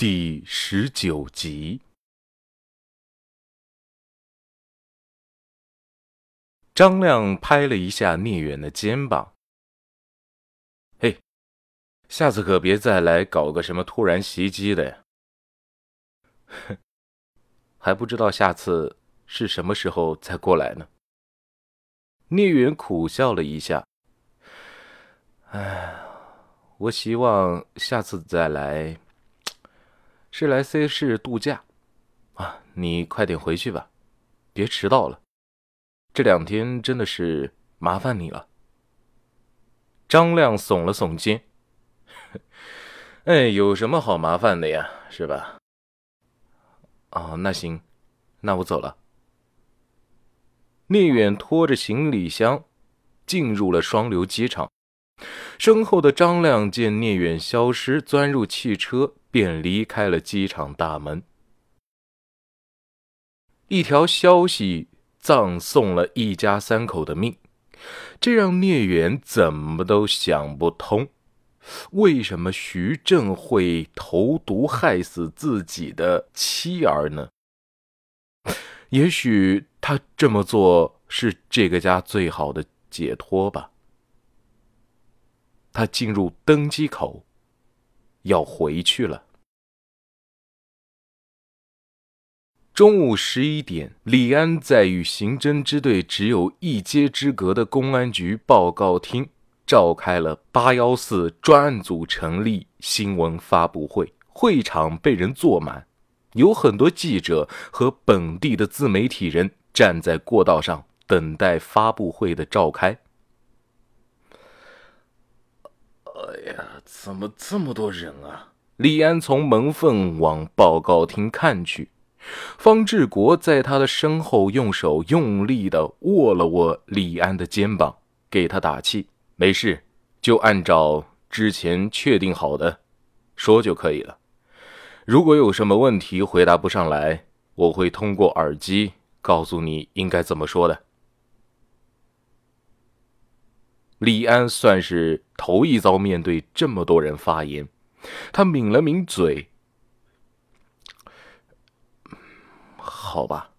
第十九集。张亮拍了一下聂远的肩膀：“嘿，下次可别再来搞个什么突然袭击的呀！”哼，还不知道下次是什么时候再过来呢。聂远苦笑了一下：“哎，我希望下次再来。”是来 C 市度假，啊，你快点回去吧，别迟到了。这两天真的是麻烦你了。张亮耸了耸肩，哎，有什么好麻烦的呀，是吧？哦，那行，那我走了。聂远拖着行李箱进入了双流机场，身后的张亮见聂远消失，钻入汽车。便离开了机场大门。一条消息葬送了一家三口的命，这让聂远怎么都想不通：为什么徐正会投毒害死自己的妻儿呢？也许他这么做是这个家最好的解脱吧。他进入登机口。要回去了。中午十一点，李安在与刑侦支队只有一街之隔的公安局报告厅召开了“八幺四”专案组成立新闻发布会，会场被人坐满，有很多记者和本地的自媒体人站在过道上等待发布会的召开。哎呀，怎么这么多人啊！李安从门缝往报告厅看去，方志国在他的身后用手用力的握了握李安的肩膀，给他打气：“没事，就按照之前确定好的说就可以了。如果有什么问题回答不上来，我会通过耳机告诉你应该怎么说的。”李安算是头一遭面对这么多人发言，他抿了抿嘴，好吧。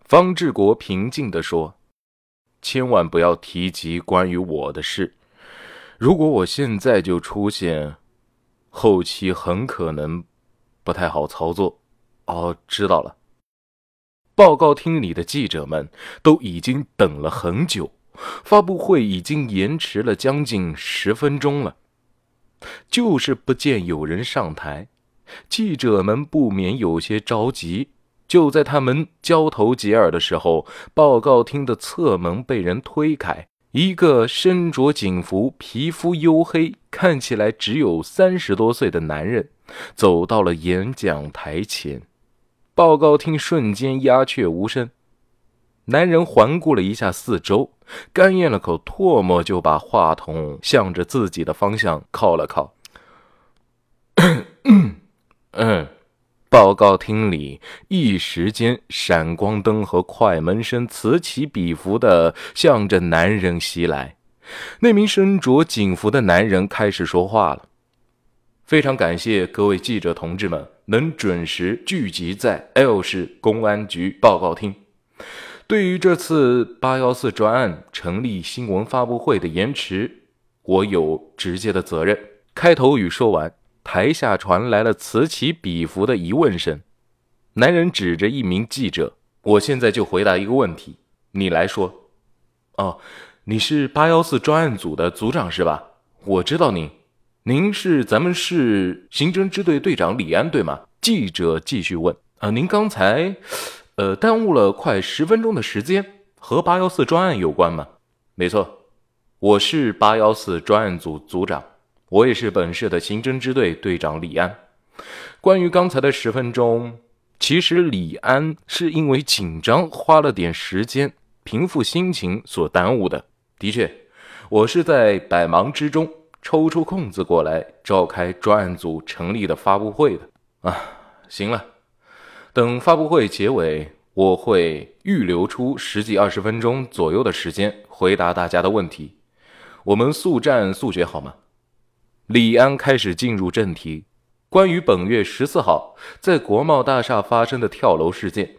方志国平静的说：“千万不要提及关于我的事，如果我现在就出现，后期很可能不太好操作。”哦，知道了。报告厅里的记者们都已经等了很久。发布会已经延迟了将近十分钟了，就是不见有人上台，记者们不免有些着急。就在他们交头接耳的时候，报告厅的侧门被人推开，一个身着警服、皮肤黝黑、看起来只有三十多岁的男人走到了演讲台前，报告厅瞬间鸦雀无声。男人环顾了一下四周，干咽了口唾沫，就把话筒向着自己的方向靠了靠。嗯，报告厅里一时间闪光灯和快门声此起彼伏的向着男人袭来。那名身着警服的男人开始说话了：“非常感谢各位记者同志们能准时聚集在 L 市公安局报告厅。”对于这次八幺四专案成立新闻发布会的延迟，我有直接的责任。开头语说完，台下传来了此起彼伏的疑问声。男人指着一名记者：“我现在就回答一个问题，你来说。哦，你是八幺四专案组的组长是吧？我知道您，您是咱们市刑侦支队队长李安对吗？”记者继续问：“啊，您刚才？”呃，耽误了快十分钟的时间，和八幺四专案有关吗？没错，我是八幺四专案组组长，我也是本市的刑侦支队队长李安。关于刚才的十分钟，其实李安是因为紧张，花了点时间平复心情所耽误的。的确，我是在百忙之中抽出空子过来召开专案组成立的发布会的。啊，行了。等发布会结尾，我会预留出十几二十分钟左右的时间回答大家的问题。我们速战速决，好吗？李安开始进入正题。关于本月十四号在国贸大厦发生的跳楼事件，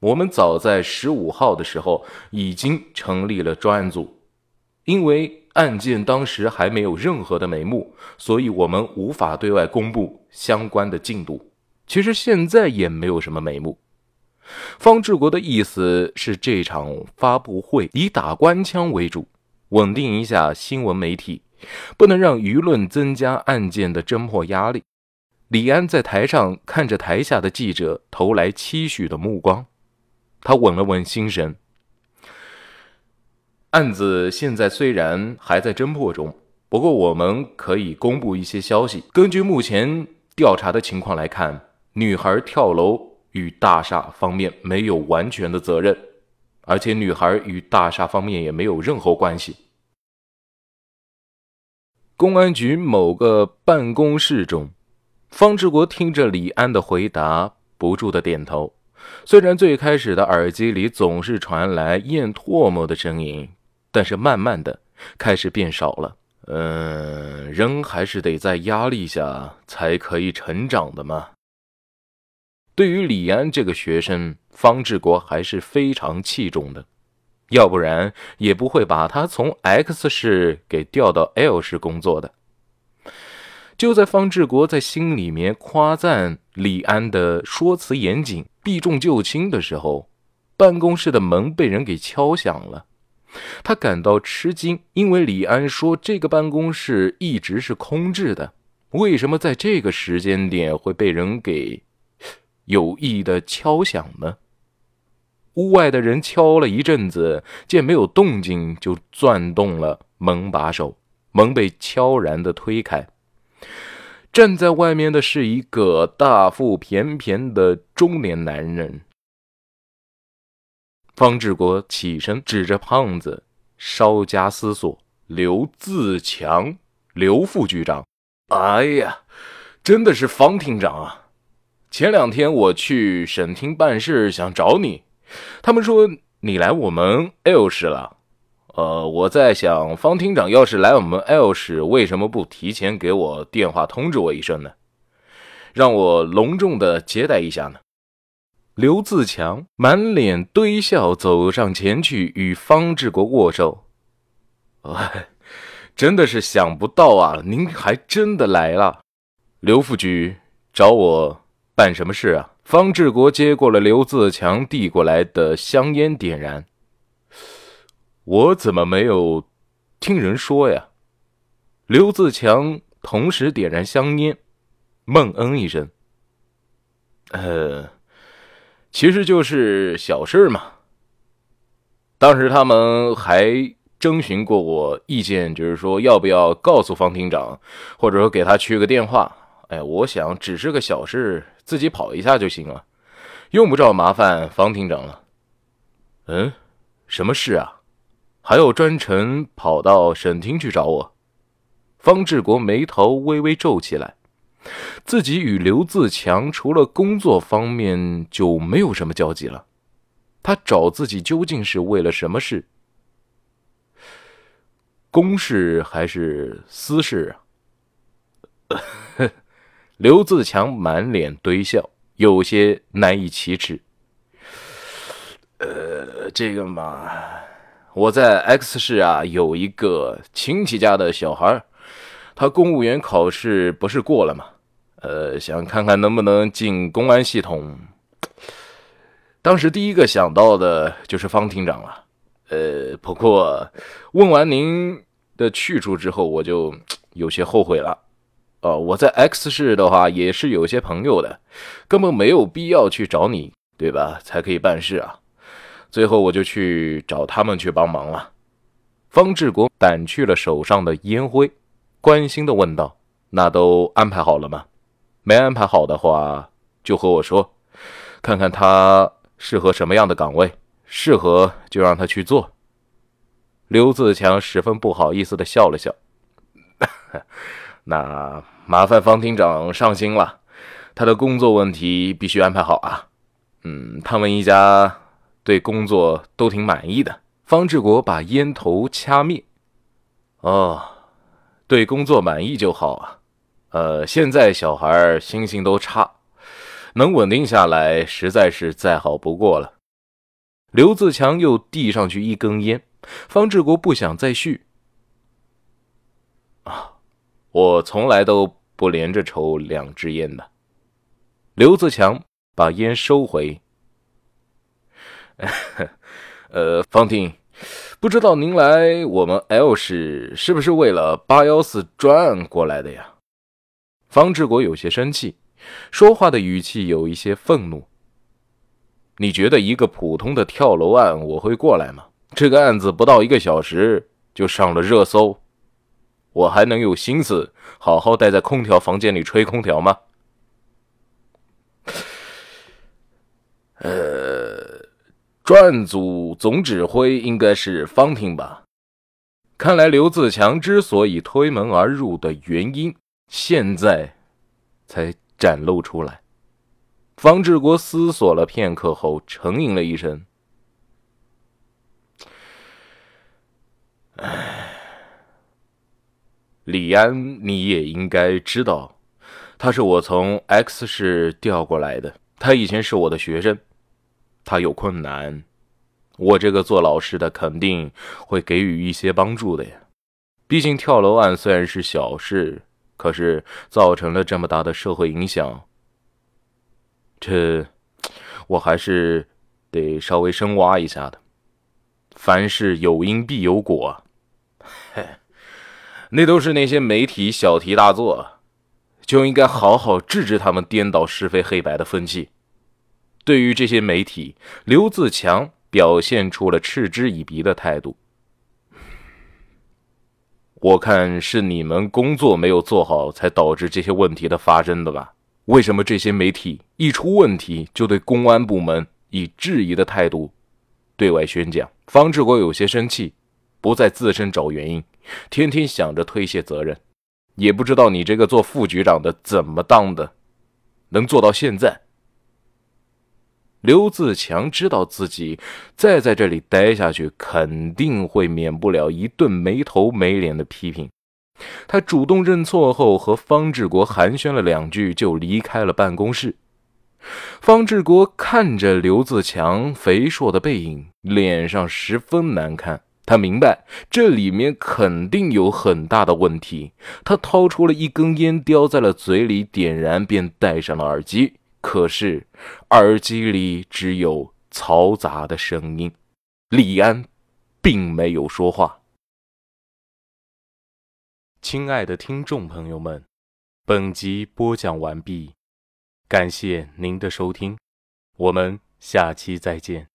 我们早在十五号的时候已经成立了专案组，因为案件当时还没有任何的眉目，所以我们无法对外公布相关的进度。其实现在也没有什么眉目。方志国的意思是，这场发布会以打官腔为主，稳定一下新闻媒体，不能让舆论增加案件的侦破压力。李安在台上看着台下的记者投来期许的目光，他稳了稳心神。案子现在虽然还在侦破中，不过我们可以公布一些消息。根据目前调查的情况来看，女孩跳楼与大厦方面没有完全的责任，而且女孩与大厦方面也没有任何关系。公安局某个办公室中。方志国听着李安的回答，不住的点头。虽然最开始的耳机里总是传来咽唾沫的声音，但是慢慢的开始变少了。嗯，人还是得在压力下才可以成长的嘛。对于李安这个学生，方志国还是非常器重的，要不然也不会把他从 X 市给调到 L 市工作的。就在方志国在心里面夸赞李安的说辞严谨、避重就轻的时候，办公室的门被人给敲响了。他感到吃惊，因为李安说这个办公室一直是空置的，为什么在这个时间点会被人给有意的敲响呢？屋外的人敲了一阵子，见没有动静，就转动了门把手，门被悄然的推开。站在外面的是一个大腹便便的中年男人。方志国起身，指着胖子，稍加思索：“刘自强，刘副局长。哎呀，真的是方厅长啊！前两天我去省厅办事，想找你，他们说你来我们 L 市了。”呃，我在想，方厅长要是来我们 L 市，为什么不提前给我电话通知我一声呢？让我隆重的接待一下呢？刘自强满脸堆笑走上前去与方志国握手。哎，真的是想不到啊，您还真的来了。刘副局找我办什么事啊？方志国接过了刘自强递过来的香烟，点燃。我怎么没有听人说呀？刘自强同时点燃香烟，闷嗯一声。呃，其实就是小事嘛。当时他们还征询过我意见，就是说要不要告诉方厅长，或者说给他去个电话。哎，我想只是个小事，自己跑一下就行了，用不着麻烦方厅长了。嗯，什么事啊？还要专程跑到省厅去找我，方志国眉头微微皱起来。自己与刘自强除了工作方面就没有什么交集了，他找自己究竟是为了什么事？公事还是私事啊？刘自强满脸堆笑，有些难以启齿。呃，这个嘛。我在 X 市啊，有一个亲戚家的小孩，他公务员考试不是过了吗？呃，想看看能不能进公安系统。当时第一个想到的就是方厅长了。呃，不过问完您的去处之后，我就有些后悔了。哦，我在 X 市的话也是有些朋友的，根本没有必要去找你，对吧？才可以办事啊。最后我就去找他们去帮忙了。方志国掸去了手上的烟灰，关心的问道：“那都安排好了吗？没安排好的话，就和我说，看看他适合什么样的岗位，适合就让他去做。”刘自强十分不好意思的笑了笑：“那麻烦方厅长上心了，他的工作问题必须安排好啊。嗯，他们一家。”对工作都挺满意的。方志国把烟头掐灭。哦，对工作满意就好啊。呃，现在小孩心情都差，能稳定下来，实在是再好不过了。刘自强又递上去一根烟，方志国不想再续。我从来都不连着抽两支烟的。刘自强把烟收回。呃，方婷，不知道您来我们 L 市是不是为了八幺四专案过来的呀？方志国有些生气，说话的语气有一些愤怒。你觉得一个普通的跳楼案我会过来吗？这个案子不到一个小时就上了热搜，我还能有心思好好待在空调房间里吹空调吗？呃，专案组总指挥应该是方婷吧？看来刘自强之所以推门而入的原因。现在，才展露出来。方志国思索了片刻后，沉吟了一声：“唉，李安，你也应该知道，他是我从 X 市调过来的。他以前是我的学生，他有困难，我这个做老师的肯定会给予一些帮助的呀。毕竟跳楼案虽然是小事。”可是造成了这么大的社会影响，这我还是得稍微深挖一下的。凡事有因必有果，嘿，那都是那些媒体小题大做，就应该好好治治他们颠倒是非黑白的风气。对于这些媒体，刘自强表现出了嗤之以鼻的态度。我看是你们工作没有做好，才导致这些问题的发生的吧？为什么这些媒体一出问题就对公安部门以质疑的态度对外宣讲？方志国有些生气，不再自身找原因，天天想着推卸责任，也不知道你这个做副局长的怎么当的，能做到现在。刘自强知道自己再在这里待下去，肯定会免不了一顿没头没脸的批评。他主动认错后，和方志国寒暄了两句，就离开了办公室。方志国看着刘自强肥硕的背影，脸上十分难看。他明白这里面肯定有很大的问题。他掏出了一根烟，叼在了嘴里，点燃，便戴上了耳机。可是，耳机里只有嘈杂的声音。李安并没有说话。亲爱的听众朋友们，本集播讲完毕，感谢您的收听，我们下期再见。